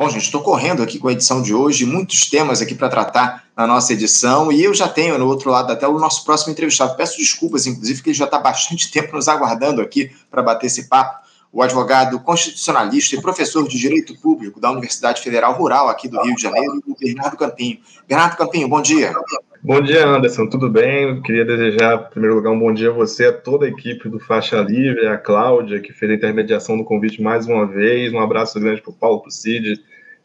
Bom, gente, estou correndo aqui com a edição de hoje, muitos temas aqui para tratar na nossa edição, e eu já tenho no outro lado da tela o nosso próximo entrevistado. Peço desculpas, inclusive, que ele já está bastante tempo nos aguardando aqui para bater esse papo. O advogado constitucionalista e professor de Direito Público da Universidade Federal Rural aqui do Rio de Janeiro, o Bernardo Campinho. Bernardo Campinho, bom dia. Bom dia, Anderson. Tudo bem? Queria desejar, em primeiro lugar, um bom dia a você, a toda a equipe do Faixa Livre, a Cláudia, que fez a intermediação do convite mais uma vez. Um abraço grande para o Paulo, para o Cid,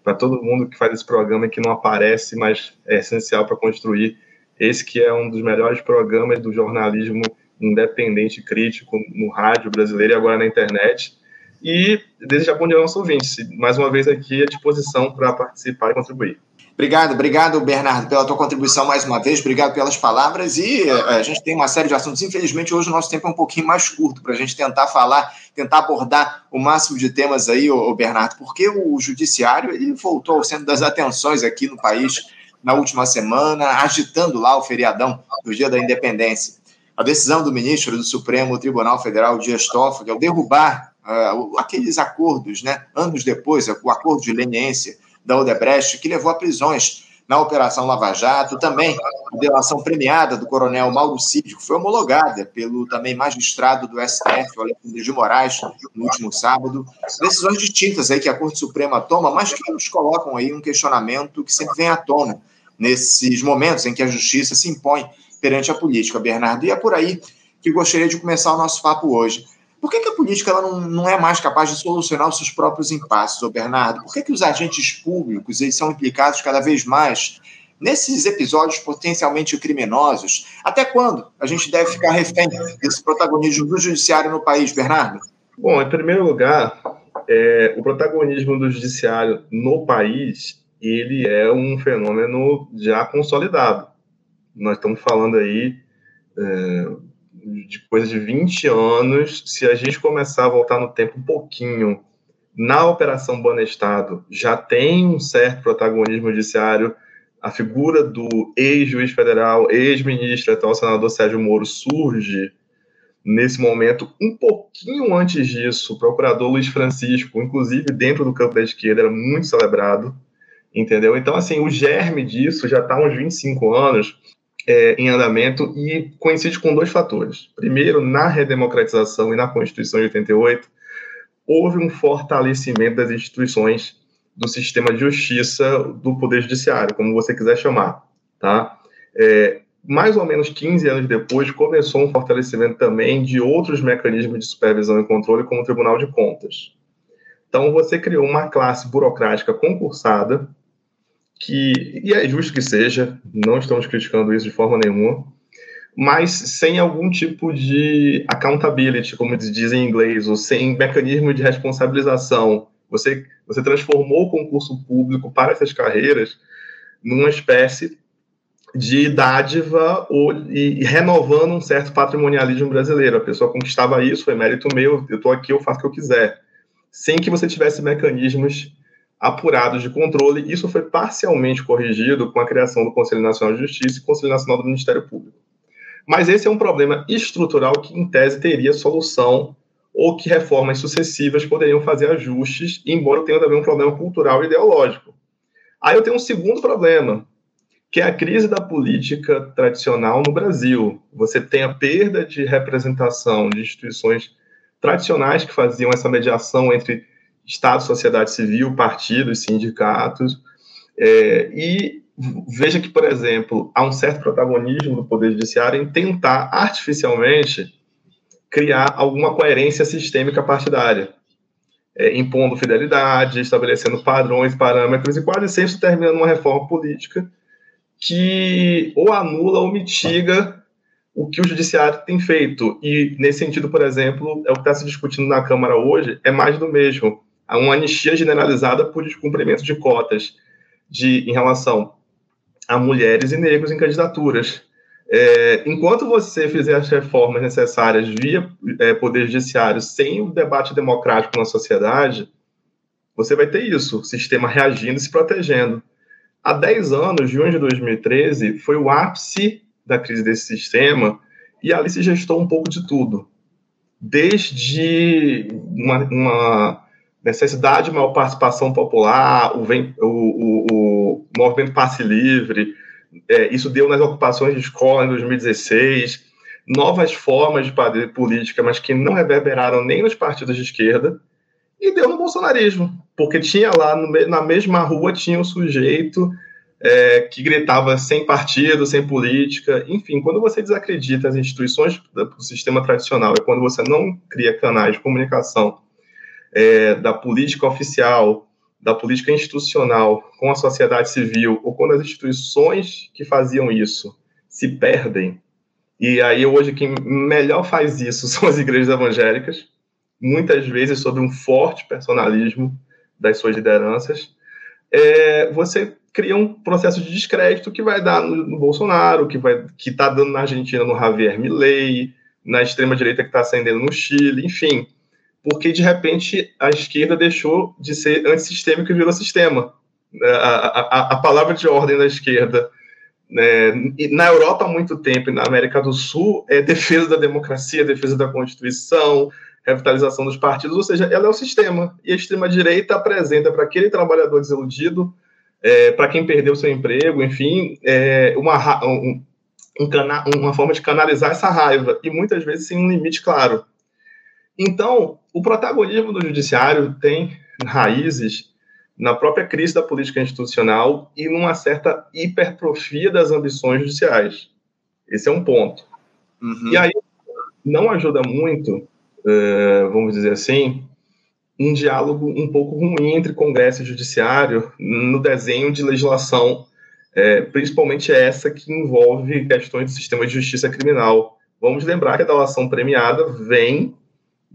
para todo mundo que faz esse programa e que não aparece, mas é essencial para construir esse que é um dos melhores programas do jornalismo independente crítico no rádio brasileiro e agora na internet. E desejar bom dia aos ouvintes. Mais uma vez aqui à disposição para participar e contribuir. Obrigado, obrigado, Bernardo, pela tua contribuição mais uma vez, obrigado pelas palavras. E eh, a gente tem uma série de assuntos. Infelizmente, hoje o nosso tempo é um pouquinho mais curto para a gente tentar falar, tentar abordar o máximo de temas aí, ô, Bernardo, porque o judiciário ele voltou ao centro das atenções aqui no país na última semana, agitando lá o feriadão do Dia da Independência. A decisão do ministro do Supremo Tribunal Federal, Dias Toffoli, ao derrubar uh, aqueles acordos, né, anos depois, o acordo de leniência da Odebrecht, que levou a prisões na Operação Lava Jato, também a delação premiada do coronel Mauro Cid, foi homologada pelo também magistrado do STF, Alexandre de Moraes, no último sábado. Decisões distintas aí que a Corte Suprema toma, mas que nos colocam aí um questionamento que sempre vem à tona nesses momentos em que a justiça se impõe perante a política, Bernardo. E é por aí que gostaria de começar o nosso papo hoje. Por que, que a política ela não, não é mais capaz de solucionar os seus próprios impasses, ô Bernardo? Por que, que os agentes públicos eles são implicados cada vez mais nesses episódios potencialmente criminosos? Até quando a gente deve ficar refém desse protagonismo do judiciário no país, Bernardo? Bom, em primeiro lugar, é, o protagonismo do judiciário no país ele é um fenômeno já consolidado. Nós estamos falando aí é, de coisa de 20 anos, se a gente começar a voltar no tempo um pouquinho, na Operação Bonestado já tem um certo protagonismo judiciário, a figura do ex-juiz federal, ex-ministro, atual senador Sérgio Moro surge nesse momento. Um pouquinho antes disso, o procurador Luiz Francisco, inclusive dentro do campo da esquerda, era muito celebrado, entendeu? Então, assim, o germe disso já está uns 25 anos, é, em andamento e coincide com dois fatores. Primeiro, na redemocratização e na Constituição de 88, houve um fortalecimento das instituições do sistema de justiça do Poder Judiciário, como você quiser chamar, tá? É, mais ou menos 15 anos depois, começou um fortalecimento também de outros mecanismos de supervisão e controle, como o Tribunal de Contas. Então, você criou uma classe burocrática concursada, que, e é justo que seja, não estamos criticando isso de forma nenhuma, mas sem algum tipo de accountability, como dizem em inglês, ou sem mecanismo de responsabilização. Você, você transformou o concurso público para essas carreiras numa espécie de dádiva ou, e, e renovando um certo patrimonialismo brasileiro. A pessoa conquistava isso, foi mérito meu, eu estou aqui, eu faço o que eu quiser. Sem que você tivesse mecanismos apurados de controle. Isso foi parcialmente corrigido com a criação do Conselho Nacional de Justiça e Conselho Nacional do Ministério Público. Mas esse é um problema estrutural que, em tese, teria solução ou que reformas sucessivas poderiam fazer ajustes, embora tenha também um problema cultural e ideológico. Aí eu tenho um segundo problema, que é a crise da política tradicional no Brasil. Você tem a perda de representação de instituições tradicionais que faziam essa mediação entre Estado, sociedade civil, partidos, sindicatos, é, e veja que, por exemplo, há um certo protagonismo do Poder Judiciário em tentar artificialmente criar alguma coerência sistêmica partidária, é, impondo fidelidade, estabelecendo padrões, parâmetros, e quase sempre termina numa reforma política que ou anula ou mitiga o que o judiciário tem feito. E, nesse sentido, por exemplo, é o que está se discutindo na Câmara hoje, é mais do mesmo a uma anistia generalizada por descumprimento de cotas de, em relação a mulheres e negros em candidaturas. É, enquanto você fizer as reformas necessárias via é, Poder Judiciário sem o debate democrático na sociedade, você vai ter isso, o sistema reagindo e se protegendo. Há 10 anos, junho de 2013, foi o ápice da crise desse sistema e ali se gestou um pouco de tudo. Desde uma, uma necessidade de maior participação popular, o, o, o, o movimento passe livre, é, isso deu nas ocupações de escola em 2016, novas formas de fazer política, mas que não reverberaram nem nos partidos de esquerda, e deu no bolsonarismo, porque tinha lá no, na mesma rua tinha um sujeito é, que gritava sem partido, sem política, enfim, quando você desacredita as instituições do sistema tradicional e quando você não cria canais de comunicação é, da política oficial, da política institucional com a sociedade civil, ou quando as instituições que faziam isso se perdem, e aí hoje quem melhor faz isso são as igrejas evangélicas, muitas vezes sob um forte personalismo das suas lideranças, é, você cria um processo de descrédito que vai dar no, no Bolsonaro, que vai que está dando na Argentina no Javier Milei, na extrema direita que está ascendendo no Chile, enfim, porque de repente a esquerda deixou de ser antissistêmica e virou sistema. A, a, a palavra de ordem da esquerda né, na Europa há muito tempo e na América do Sul é defesa da democracia, defesa da Constituição, revitalização dos partidos, ou seja, ela é o sistema. E a extrema-direita apresenta para aquele trabalhador desiludido, é, para quem perdeu seu emprego, enfim, é, uma, um, um uma forma de canalizar essa raiva, e muitas vezes sem um limite claro. Então, o protagonismo do judiciário tem raízes na própria crise da política institucional e numa certa hipertrofia das ambições judiciais. Esse é um ponto. Uhum. E aí não ajuda muito, uh, vamos dizer assim, um diálogo um pouco ruim entre Congresso e Judiciário no desenho de legislação, é, principalmente essa que envolve questões do sistema de justiça criminal. Vamos lembrar que a delação premiada vem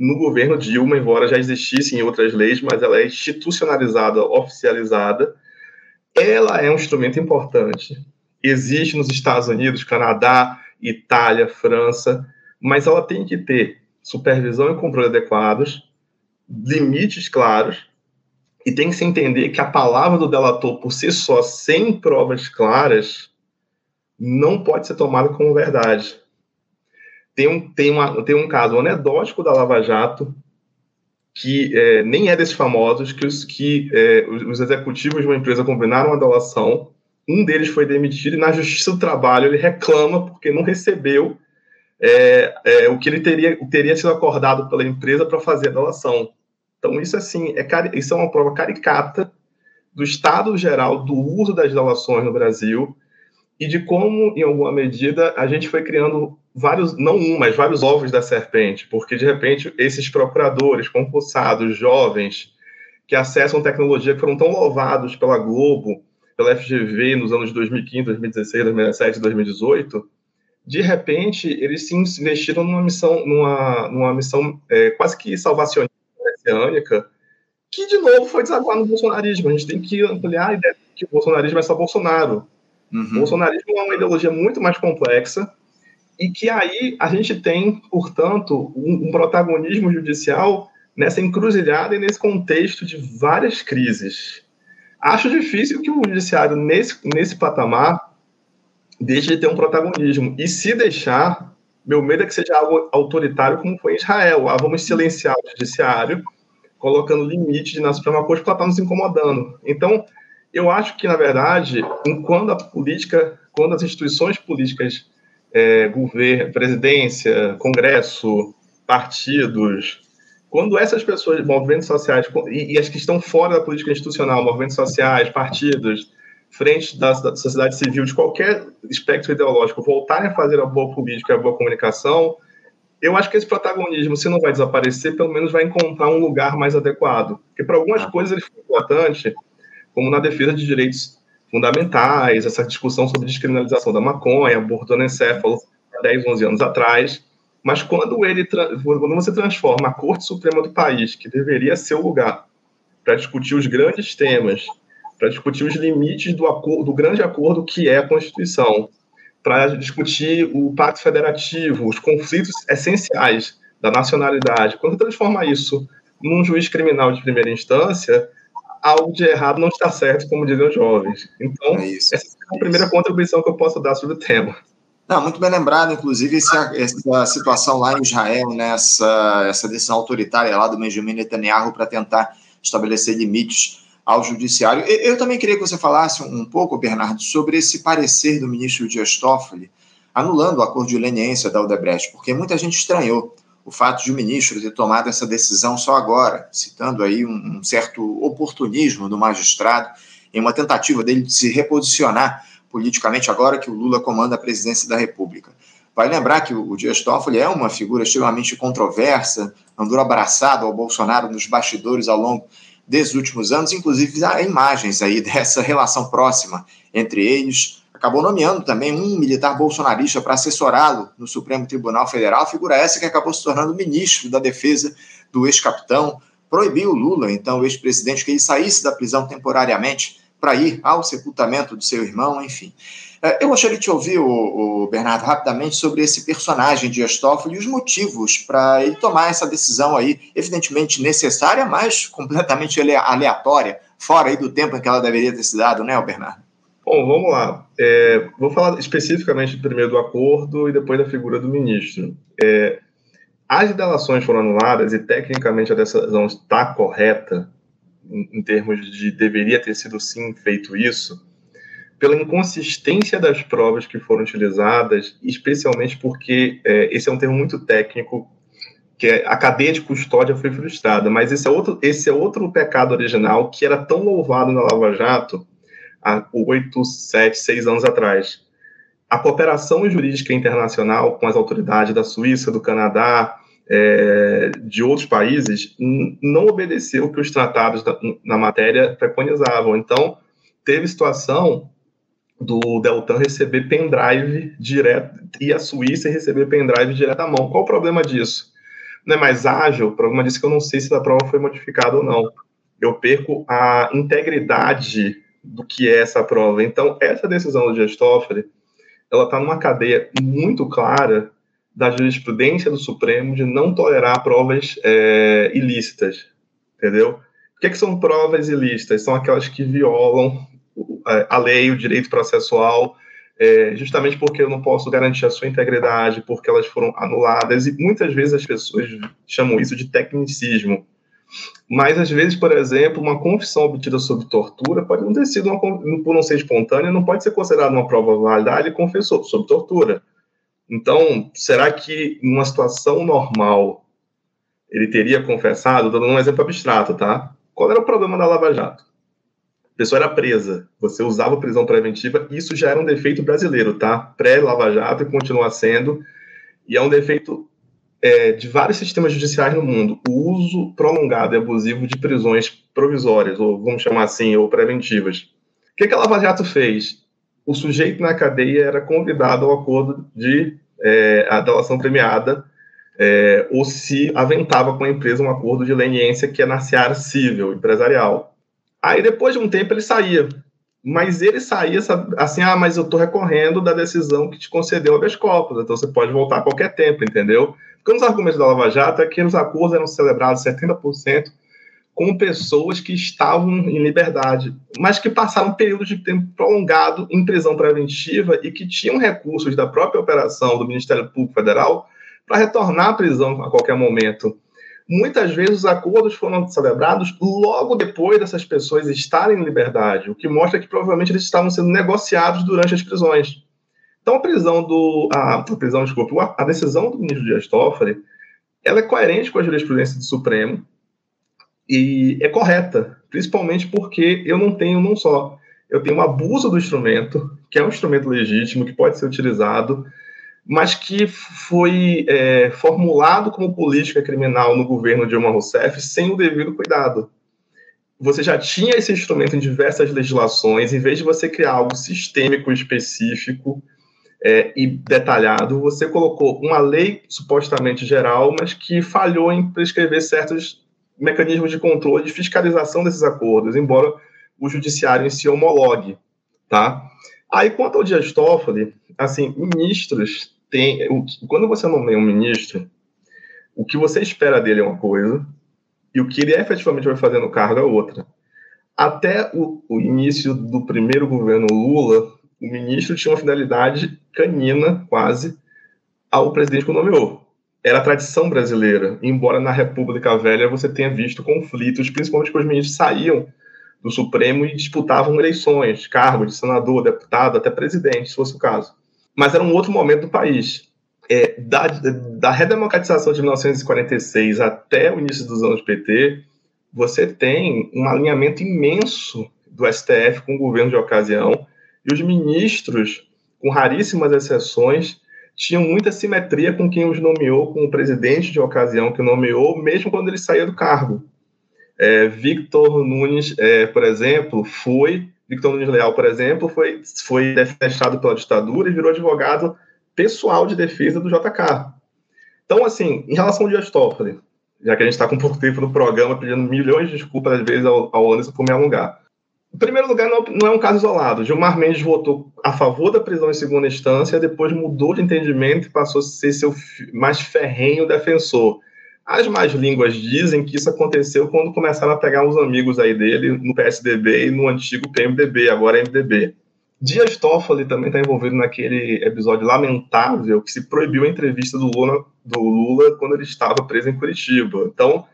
no governo Dilma, embora já existissem em outras leis, mas ela é institucionalizada, oficializada. Ela é um instrumento importante. Existe nos Estados Unidos, Canadá, Itália, França, mas ela tem que ter supervisão e controle adequados, limites claros, e tem que se entender que a palavra do delator, por si só, sem provas claras, não pode ser tomada como verdade. Tem um, tem uma, tem um caso anedótico da Lava Jato, que é, nem é desses famosos, que, os, que é, os executivos de uma empresa combinaram a delação, um deles foi demitido e na Justiça do Trabalho ele reclama porque não recebeu é, é, o que ele teria, teria sido acordado pela empresa para fazer a delação. Então, isso, assim, é, isso é uma prova caricata do estado geral do uso das delações no Brasil e de como, em alguma medida, a gente foi criando vários, não um, mas vários ovos da serpente, porque de repente esses procuradores, concursados, jovens, que acessam tecnologia que foram tão louvados pela Globo, pela FGV nos anos 2015, 2016, 2017, 2018, de repente eles se investiram numa missão, numa, numa missão é, quase que salvacionista, que de novo foi desaguar no bolsonarismo. A gente tem que ampliar a ideia de que o bolsonarismo é só Bolsonaro. Uhum. O bolsonarismo é uma ideologia muito mais complexa, e que aí a gente tem, portanto, um, um protagonismo judicial nessa encruzilhada e nesse contexto de várias crises. Acho difícil que o judiciário, nesse, nesse patamar, deixe de ter um protagonismo. E se deixar, meu medo é que seja algo autoritário, como foi em Israel. Ah, vamos silenciar o judiciário, colocando limite na Suprema Corte, porque ela está nos incomodando. Então, eu acho que, na verdade, quando a política, quando as instituições políticas é, governo, presidência, congresso, partidos, quando essas pessoas, movimentos sociais, e, e, as que estão fora da política institucional, movimentos sociais, partidos, frente da, da, sociedade civil, de qualquer espectro ideológico, voltarem a fazer a boa política, a boa comunicação, eu acho que esse protagonismo, se não vai desaparecer, pelo menos vai encontrar um lugar mais adequado. Porque para algumas ah. coisas ele foi importante, como na defesa de direitos fundamentais, essa discussão sobre descriminalização da maconha, aborto anencefalo, há 10, 11 anos atrás. Mas quando, ele, quando você transforma a Corte Suprema do país, que deveria ser o lugar para discutir os grandes temas, para discutir os limites do, acordo, do grande acordo que é a Constituição, para discutir o Pacto Federativo, os conflitos essenciais da nacionalidade, quando transforma isso num juiz criminal de primeira instância, algo de errado não está certo, como dizem os jovens. Então, é essa é a primeira contribuição que eu posso dar sobre o tema. Não, muito bem lembrado, inclusive, essa, essa situação lá em Israel, né, essa, essa decisão autoritária lá do Benjamin Netanyahu para tentar estabelecer limites ao judiciário. Eu também queria que você falasse um pouco, Bernardo, sobre esse parecer do ministro Dias Toffoli anulando o acordo de leniência da Odebrecht, porque muita gente estranhou o fato de o ministro ter tomado essa decisão só agora, citando aí um, um certo oportunismo do magistrado em uma tentativa dele de se reposicionar politicamente agora que o Lula comanda a presidência da República. Vai lembrar que o Dias Toffoli é uma figura extremamente controversa, andou abraçado ao Bolsonaro nos bastidores ao longo desses últimos anos, inclusive há imagens aí dessa relação próxima entre eles. Acabou nomeando também um militar bolsonarista para assessorá-lo no Supremo Tribunal Federal, figura essa que acabou se tornando ministro da defesa do ex-capitão, proibiu Lula, então o ex-presidente, que ele saísse da prisão temporariamente para ir ao sepultamento do seu irmão, enfim. É, eu gostaria de te ouvir, o, Bernardo, rapidamente sobre esse personagem de Astófilo e os motivos para ele tomar essa decisão aí, evidentemente necessária, mas completamente aleatória, fora aí do tempo em que ela deveria ter se dado, né, Bernardo? Bom, vamos lá. É, vou falar especificamente primeiro do acordo e depois da figura do ministro. É, as delações foram anuladas e tecnicamente a decisão está correta, em termos de deveria ter sido sim feito isso, pela inconsistência das provas que foram utilizadas, especialmente porque é, esse é um termo muito técnico, que é, a cadeia de custódia foi frustrada, mas esse é outro, esse é outro pecado original que era tão louvado na Lava Jato há oito, sete, seis anos atrás. A cooperação jurídica internacional com as autoridades da Suíça, do Canadá, é, de outros países não obedeceu o que os tratados da, na matéria preconizavam. Então, teve situação do Deltan receber pendrive direto e a Suíça receber pendrive direto à mão. Qual o problema disso? Não é mais ágil? O problema disso é que eu não sei se a prova foi modificada ou não. Eu perco a integridade do que é essa prova. Então, essa decisão do Gestófoli, ela está numa cadeia muito clara da jurisprudência do Supremo de não tolerar provas é, ilícitas, entendeu? O que, é que são provas ilícitas? São aquelas que violam a lei, o direito processual, é, justamente porque eu não posso garantir a sua integridade, porque elas foram anuladas, e muitas vezes as pessoas chamam isso de tecnicismo. Mas, às vezes, por exemplo, uma confissão obtida sob tortura pode não ter sido, uma, por não ser espontânea, não pode ser considerada uma prova válida, ah, ele confessou sob tortura. Então, será que numa situação normal ele teria confessado? Dando um exemplo abstrato, tá? Qual era o problema da Lava Jato? A pessoa era presa, você usava prisão preventiva, isso já era um defeito brasileiro, tá? Pré-Lava Jato e continua sendo, e é um defeito é, de vários sistemas judiciais no mundo, o uso prolongado e abusivo de prisões provisórias, ou vamos chamar assim, ou preventivas. O que, que a Lava Jato fez? o sujeito na cadeia era convidado ao acordo de é, adelação premiada é, ou se aventava com a empresa um acordo de leniência que é na seara civil, empresarial. Aí, depois de um tempo, ele saía. Mas ele saía assim, ah, mas eu estou recorrendo da decisão que te concedeu habeas corpus, então você pode voltar a qualquer tempo, entendeu? Porque nos argumentos da Lava Jato é que os acordos eram celebrados 70% com pessoas que estavam em liberdade, mas que passaram um período de tempo prolongado em prisão preventiva e que tinham recursos da própria operação do Ministério Público Federal para retornar à prisão a qualquer momento. Muitas vezes os acordos foram celebrados logo depois dessas pessoas estarem em liberdade, o que mostra que provavelmente eles estavam sendo negociados durante as prisões. Então a prisão do a, a prisão, desculpa, a decisão do ministro Dias Toffoli, ela é coerente com a jurisprudência do Supremo, e é correta, principalmente porque eu não tenho não só eu tenho um abuso do instrumento, que é um instrumento legítimo, que pode ser utilizado, mas que foi é, formulado como política criminal no governo Dilma Rousseff sem o devido cuidado. Você já tinha esse instrumento em diversas legislações, em vez de você criar algo sistêmico, específico é, e detalhado, você colocou uma lei supostamente geral, mas que falhou em prescrever certos mecanismos de controle de fiscalização desses acordos, embora o judiciário em si homologue, tá? Aí, quanto ao Dias Toffoli, assim, ministros têm... Quando você nomeia um ministro, o que você espera dele é uma coisa e o que ele efetivamente vai fazer no cargo é outra. Até o, o início do primeiro governo Lula, o ministro tinha uma finalidade canina, quase, ao presidente que o nomeou era tradição brasileira, embora na República Velha você tenha visto conflitos, principalmente quando os ministros saíam do Supremo e disputavam eleições, cargos de senador, deputado, até presidente, se fosse o caso. Mas era um outro momento do país. É, da, da redemocratização de 1946 até o início dos anos PT, você tem um alinhamento imenso do STF com o governo de ocasião, e os ministros, com raríssimas exceções, tinham muita simetria com quem os nomeou, com o presidente de ocasião que nomeou, mesmo quando ele saía do cargo. É, Victor Nunes, é, por exemplo, foi Victor Nunes Leal, por exemplo, foi foi defenestrado pela ditadura e virou advogado pessoal de defesa do JK. Então, assim, em relação ao Dias Toffoli, já que a gente está com pouco tempo no programa, pedindo milhões de desculpas às vezes ao, ao Anderson por me alongar. Em primeiro lugar, não, não, é um caso isolado. Gilmar Mendes votou a favor da prisão em segunda instância, depois mudou de entendimento e passou a ser seu mais ferrenho defensor. As más línguas dizem que isso aconteceu quando começaram a pegar uns amigos aí dele no PSDB e no antigo PMDB, agora MDB. Dias Toffoli também está envolvido naquele episódio lamentável que se proibiu a entrevista do Lula, do Lula quando ele estava preso em Curitiba. Então,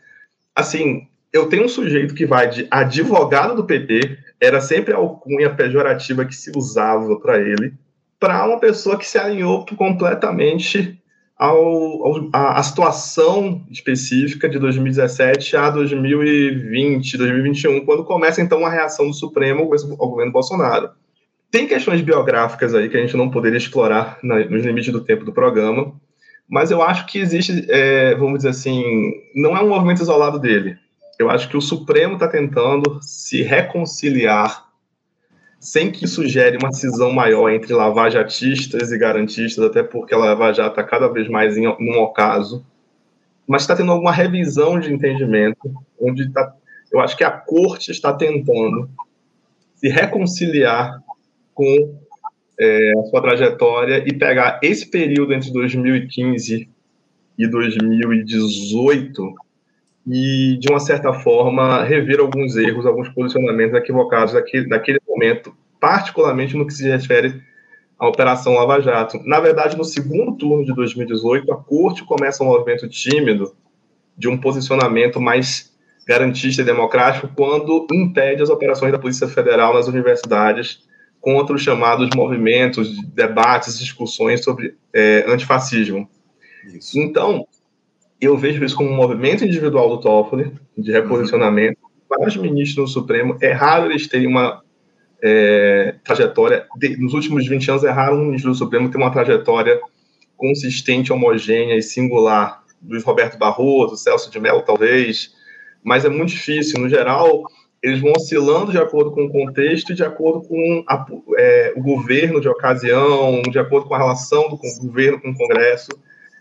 assim, eu tenho um sujeito que vai de advogado do PT, era sempre a alcunha pejorativa que se usava para ele, para uma pessoa que se alinhou completamente ao, a, situação específica de 2017 a 2020, 2021, quando começa então a reação do Supremo ao governo Bolsonaro. Tem questões biográficas aí que a gente não poderia explorar na, nos limites do tempo do programa, mas eu acho que existe, é, vamos dizer assim, não é um movimento isolado dele eu acho que o Supremo está tentando se reconciliar sem que isso gere uma cisão maior entre lavajatistas e garantistas, até porque a Lava Jato está cada vez mais em um ocaso, mas está tendo alguma revisão de entendimento, onde tá, eu acho que a corte está tentando se reconciliar com é, a sua trajetória e pegar esse período entre 2015 e 2018 e, de uma certa forma, rever alguns erros, alguns posicionamentos equivocados daquele, daquele momento, particularmente no que se refere à Operação Lava Jato. Na verdade, no segundo turno de 2018, a Corte começa um movimento tímido de um posicionamento mais garantista e democrático quando impede as operações da Polícia Federal nas universidades contra os chamados movimentos, debates, discussões sobre é, antifascismo. Isso. Então, eu vejo isso como um movimento individual do Toffoli, de reposicionamento. Uhum. Vários ministros do Supremo, é raro eles terem uma é, trajetória, de, nos últimos 20 anos, é raro um ministro do Supremo ter uma trajetória consistente, homogênea e singular. Luiz Roberto Barroso, Celso de Mello, talvez, mas é muito difícil. No geral, eles vão oscilando de acordo com o contexto de acordo com a, é, o governo de ocasião, de acordo com a relação do governo com o Congresso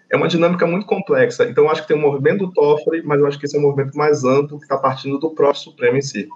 é uma dinâmica muito complexa. Então, eu acho que tem um movimento do Toffoli, mas eu acho que esse é um movimento mais amplo que está partindo do próprio Supremo em si.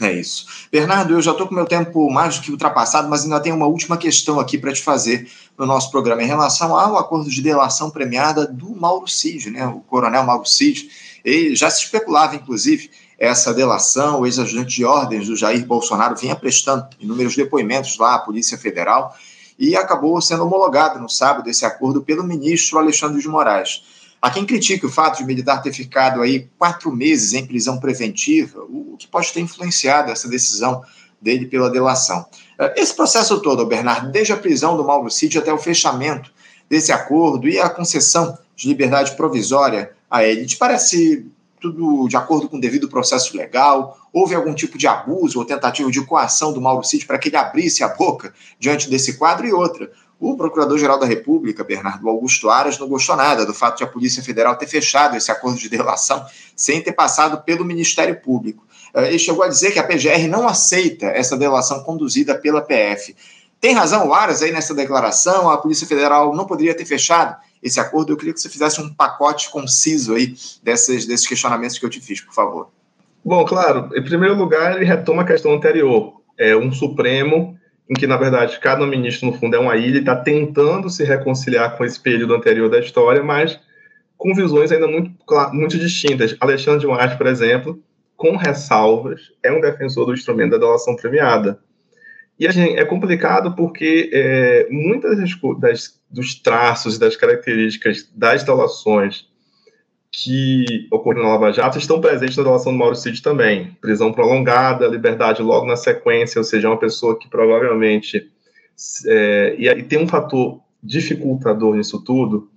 É isso. Bernardo, eu já estou com meu tempo mais do que ultrapassado, mas ainda tenho uma última questão aqui para te fazer no nosso programa em relação ao acordo de delação premiada do Mauro Cid, né? O coronel Mauro Cid. Ele já se especulava, inclusive, essa delação, o ex-ajudante de ordens do Jair Bolsonaro vinha prestando inúmeros depoimentos lá à Polícia Federal e acabou sendo homologado no sábado esse acordo pelo ministro Alexandre de Moraes. Há quem critique o fato de o militar ter ficado aí quatro meses em prisão preventiva, o que pode ter influenciado essa decisão dele pela delação. Eh, esse processo todo, Bernardo, desde a prisão do Mauro Cid até o fechamento desse acordo e a concessão de liberdade provisória a ele, te parece tudo de acordo com o devido processo legal? Houve algum tipo de abuso ou tentativa de coação do Mauro Cid para que ele abrisse a boca diante desse quadro? E outra, o Procurador-Geral da República, Bernardo Augusto Aras, não gostou nada do fato de a Polícia Federal ter fechado esse acordo de delação sem ter passado pelo Ministério Público. Eh, ele chegou a dizer que a PGR não aceita essa delação conduzida pela PF. Tem razão o Aras aí nessa declaração? A Polícia Federal não poderia ter fechado esse acordo? Eu queria que você fizesse um pacote conciso aí desses, questionamentos que eu te fiz, por favor. Bom, claro, em primeiro lugar, ele retoma a questão anterior. É um Supremo em que, na verdade, cada ministro, no fundo, é uma ilha e está tentando se reconciliar com esse período anterior da história, mas com visões ainda muito, muito distintas. Alexandre de Moraes, por exemplo, com ressalvas, é um defensor do instrumento da delação premiada E assim, é complicado porque é, muitas das, das, dos traços e das características das delações que ocorreram na Lava Jato estão presentes na delação do Mauro Cid também. Prisão prolongada, liberdade logo na sequência, ou seja, uma pessoa que provavelmente. É, e, e tem um fator dificultador nisso tudo,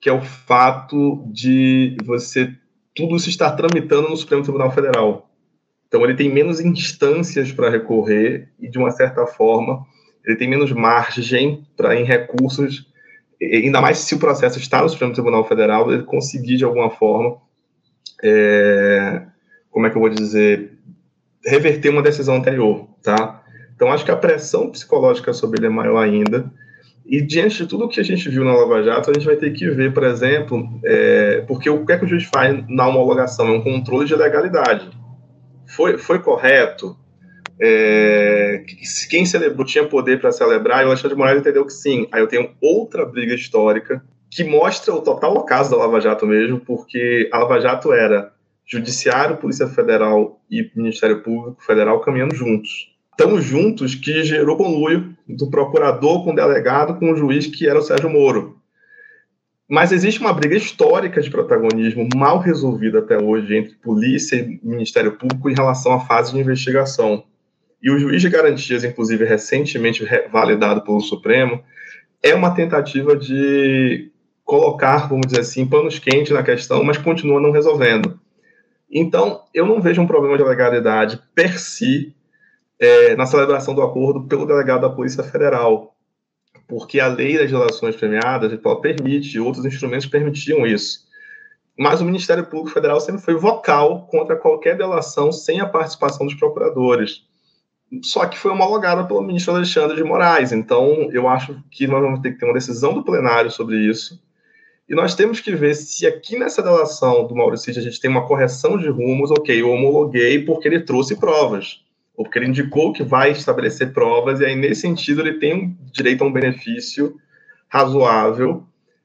que é o fato de você tudo isso estar tramitando no Supremo Tribunal Federal. Então ele tem menos instâncias para recorrer e de uma certa forma ele tem menos margem para em recursos, ainda mais se o processo está no Supremo Tribunal Federal, ele conseguir de alguma forma, é, como é que eu vou dizer, reverter uma decisão anterior, tá? Então acho que a pressão psicológica sobre ele é maior ainda. E diante de tudo que a gente viu na Lava Jato, a gente vai ter que ver, por exemplo, é, porque o que, é que o juiz faz na homologação? É um controle de legalidade. Foi, foi correto? É, quem celebrou tinha poder para celebrar, e o Alexandre de Moraes entendeu que sim. Aí eu tenho outra briga histórica que mostra o total caso da Lava Jato mesmo, porque a Lava Jato era Judiciário, Polícia Federal e Ministério Público Federal caminhando juntos tão juntos que gerou conluio do procurador com o delegado com o juiz que era o Sérgio Moro. Mas existe uma briga histórica de protagonismo mal resolvida até hoje entre polícia e Ministério Público em relação à fase de investigação. E o juiz de garantias, inclusive recentemente validado pelo Supremo, é uma tentativa de colocar, vamos dizer assim, panos quentes na questão, mas continua não resolvendo. Então, eu não vejo um problema de legalidade per si é, na celebração do acordo pelo delegado da Polícia Federal, porque a lei das relações premiadas ela permite, outros instrumentos permitiam isso. Mas o Ministério Público Federal sempre foi vocal contra qualquer delação sem a participação dos procuradores. Só que foi homologada pelo ministro Alexandre de Moraes. Então, eu acho que nós vamos ter que ter uma decisão do plenário sobre isso. E nós temos que ver se aqui nessa delação do Maurício a gente tem uma correção de rumos. Ok, eu homologuei porque ele trouxe provas ou porque ele indicou que vai estabelecer provas, e aí, nesse sentido, ele tem um direito a um benefício razoável.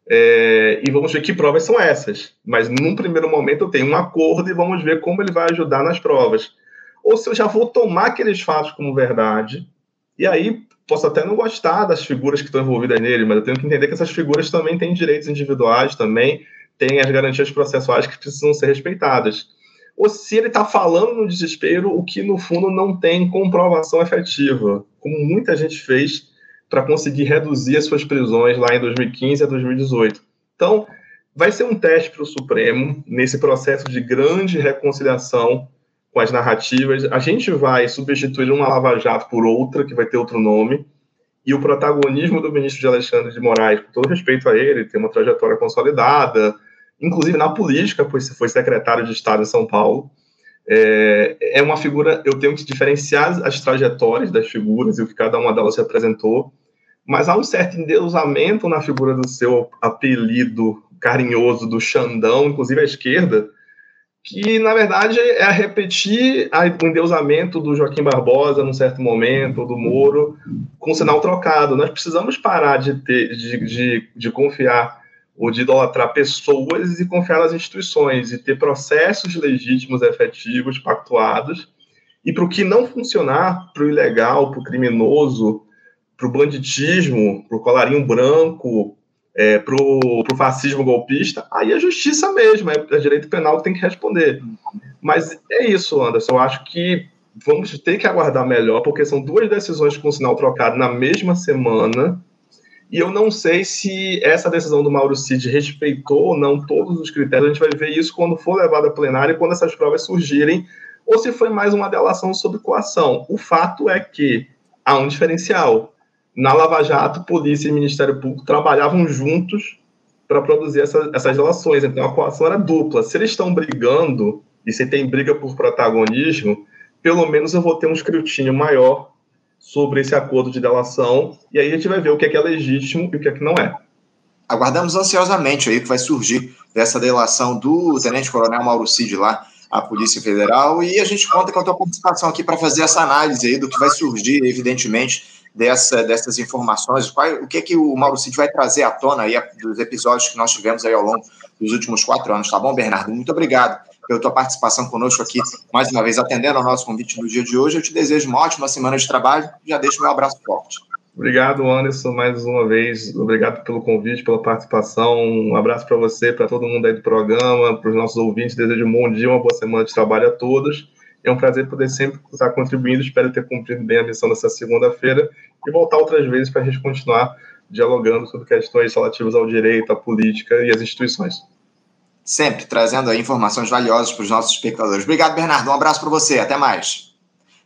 É, e vamos ver que provas são essas. Mas, num primeiro momento, eu tenho um acordo e vamos ver como ele vai ajudar nas provas. Ou se eu já vou tomar aqueles fatos como verdade, e aí posso até não gostar das figuras que estão envolvidas nele, mas eu tenho que entender que essas figuras também têm direitos individuais, também têm as garantias processuais que precisam ser respeitadas ou se ele está falando no desespero o que no fundo não tem comprovação efetiva, como muita gente fez para conseguir reduzir as suas prisões lá em 2015 a 2018. Então, vai ser um teste para o Supremo nesse processo de grande reconciliação com as narrativas. A gente vai substituir uma Lava Jato por outra, que vai ter outro nome, e o protagonismo do ministro de Alexandre de Moraes, com todo respeito a ele, tem uma trajetória consolidada, inclusive na política, pois foi secretário de Estado em São Paulo. É, é uma figura, eu tenho que diferenciar as trajetórias das figuras e o que cada uma delas representou, mas há um certo endeusamento na figura do seu apelido carinhoso do Xandão, inclusive à esquerda, que na verdade é repetir o endeusamento do Joaquim Barbosa num certo momento, do Moro, com sinal trocado. Nós precisamos parar de, ter, de, de, de confiar ou de idolatrar pessoas e confiar nas instituições e ter processos legítimos, efetivos, pactuados. E para o que não funcionar, para o ilegal, para o criminoso, para o banditismo, para o colarinho branco, é, para o fascismo golpista, aí é justiça mesmo, é, é direito penal que tem que responder. Mas é isso, Anderson. Eu acho que vamos ter que aguardar melhor, porque são duas decisões com sinal trocado na mesma semana e eu não sei se essa decisão do Mauro Cid respeitou ou não todos os critérios. A gente vai ver isso quando for levado a plenário e quando essas provas surgirem, ou se foi mais uma delação sob coação. O fato é que há um diferencial. Na Lava Jato, polícia e Ministério Público trabalhavam juntos para produzir essa, essas delações. Então a coação era dupla. Se eles estão brigando e se tem briga por protagonismo, pelo menos eu vou ter um escrutínio maior sobre esse acordo de delação, e aí a gente vai ver o que é, que é legítimo e o que é que não é. Aguardamos ansiosamente aí que vai surgir dessa delação do Tenente Coronel Mauro Cid lá, a Polícia Federal, e a gente conta com a tua participação aqui para fazer essa análise aí do que vai surgir, evidentemente, dessa, dessas informações? Qual, o que, que o Mauro Cid vai trazer à tona aí dos episódios que nós tivemos aí ao longo dos últimos quatro anos, tá bom, Bernardo? Muito obrigado pela tua participação conosco aqui, mais uma vez, atendendo ao nosso convite no dia de hoje. Eu te desejo uma ótima semana de trabalho já deixo meu abraço forte. Obrigado, Anderson, mais uma vez. Obrigado pelo convite, pela participação. Um abraço para você, para todo mundo aí do programa, para os nossos ouvintes. Desejo um bom dia, uma boa semana de trabalho a todos. É um prazer poder sempre estar contribuindo. Espero ter cumprido bem a missão dessa segunda-feira e voltar outras vezes para a gente continuar dialogando sobre questões relativas ao direito, à política e às instituições. Sempre trazendo aí informações valiosas para os nossos espectadores. Obrigado, Bernardo. Um abraço para você. Até mais.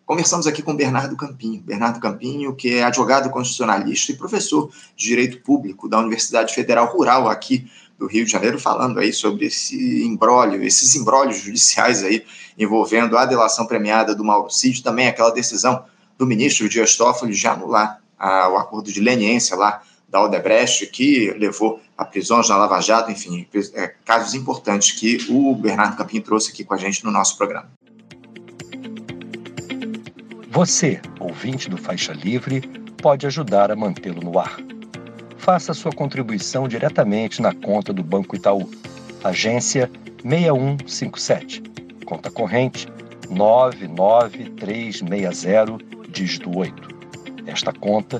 Conversamos aqui com Bernardo Campinho. Bernardo Campinho, que é advogado constitucionalista e professor de Direito Público da Universidade Federal Rural aqui do Rio de Janeiro, falando aí sobre esse embrólio, esses embrólios judiciais aí envolvendo a delação premiada do Mauro Cid, também aquela decisão do ministro Dias Toffoli de anular a, o acordo de leniência lá da Odebrecht, que levou a prisões na Lava Jato, enfim, é, casos importantes que o Bernardo Campinho trouxe aqui com a gente no nosso programa. Você, ouvinte do Faixa Livre, pode ajudar a mantê-lo no ar. Faça sua contribuição diretamente na conta do Banco Itaú, agência 6157, conta corrente 99360, dígito 8. Esta conta